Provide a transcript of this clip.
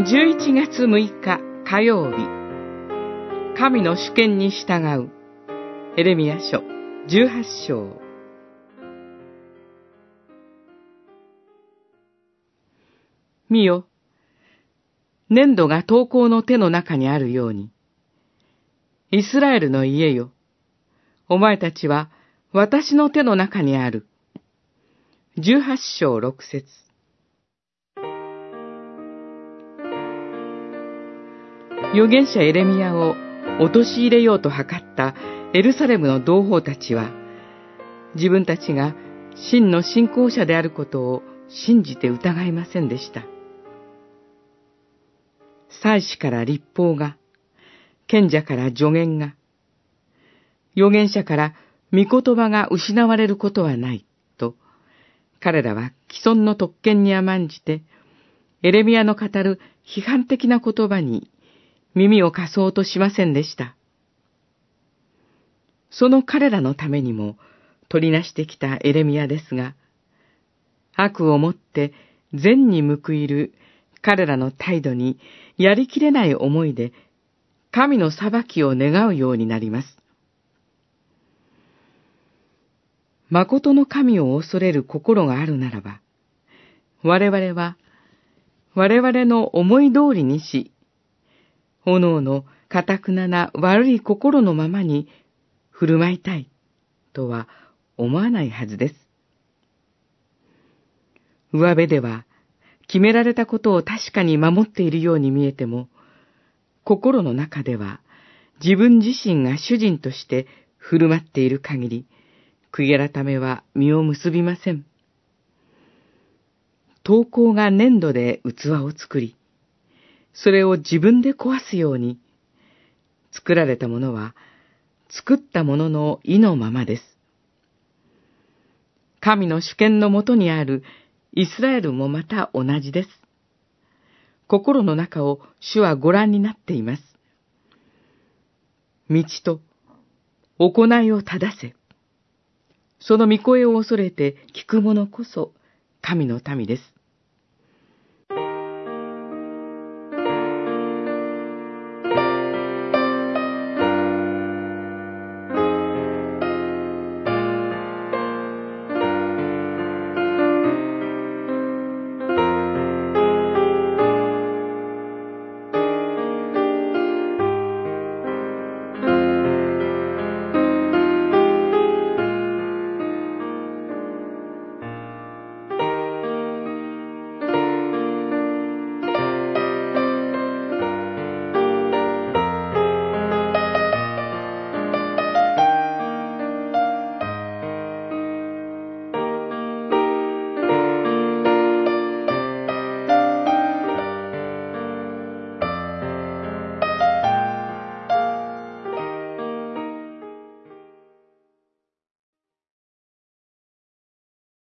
11月6日火曜日。神の主権に従う。エレミヤ書18章。見よ。粘土が投稿の手の中にあるように。イスラエルの家よ。お前たちは私の手の中にある。十八章六節。預言者エレミアを陥れようと図ったエルサレムの同胞たちは、自分たちが真の信仰者であることを信じて疑いませんでした。祭司から立法が、賢者から助言が、預言者から御言葉が失われることはない、と、彼らは既存の特権に甘んじて、エレミアの語る批判的な言葉に耳を貸そうとしませんでした。その彼らのためにも取りなしてきたエレミアですが、悪をもって善に報いる彼らの態度にやりきれない思いで神の裁きを願うようになります。誠の神を恐れる心があるならば、我々は、我々の思い通りにし、炎の堅くなな悪い心のままに振る舞いたい、とは思わないはずです。上辺では、決められたことを確かに守っているように見えても、心の中では自分自身が主人として振る舞っている限り、悔い改めは実を結びません。投稿が粘土で器を作り、それを自分で壊すように、作られたものは、作ったものの意のままです。神の主権のもとにあるイスラエルもまた同じです。心の中を主はご覧になっています。道と行いを正せ。その御声を恐れて聞く者こそ神の民です。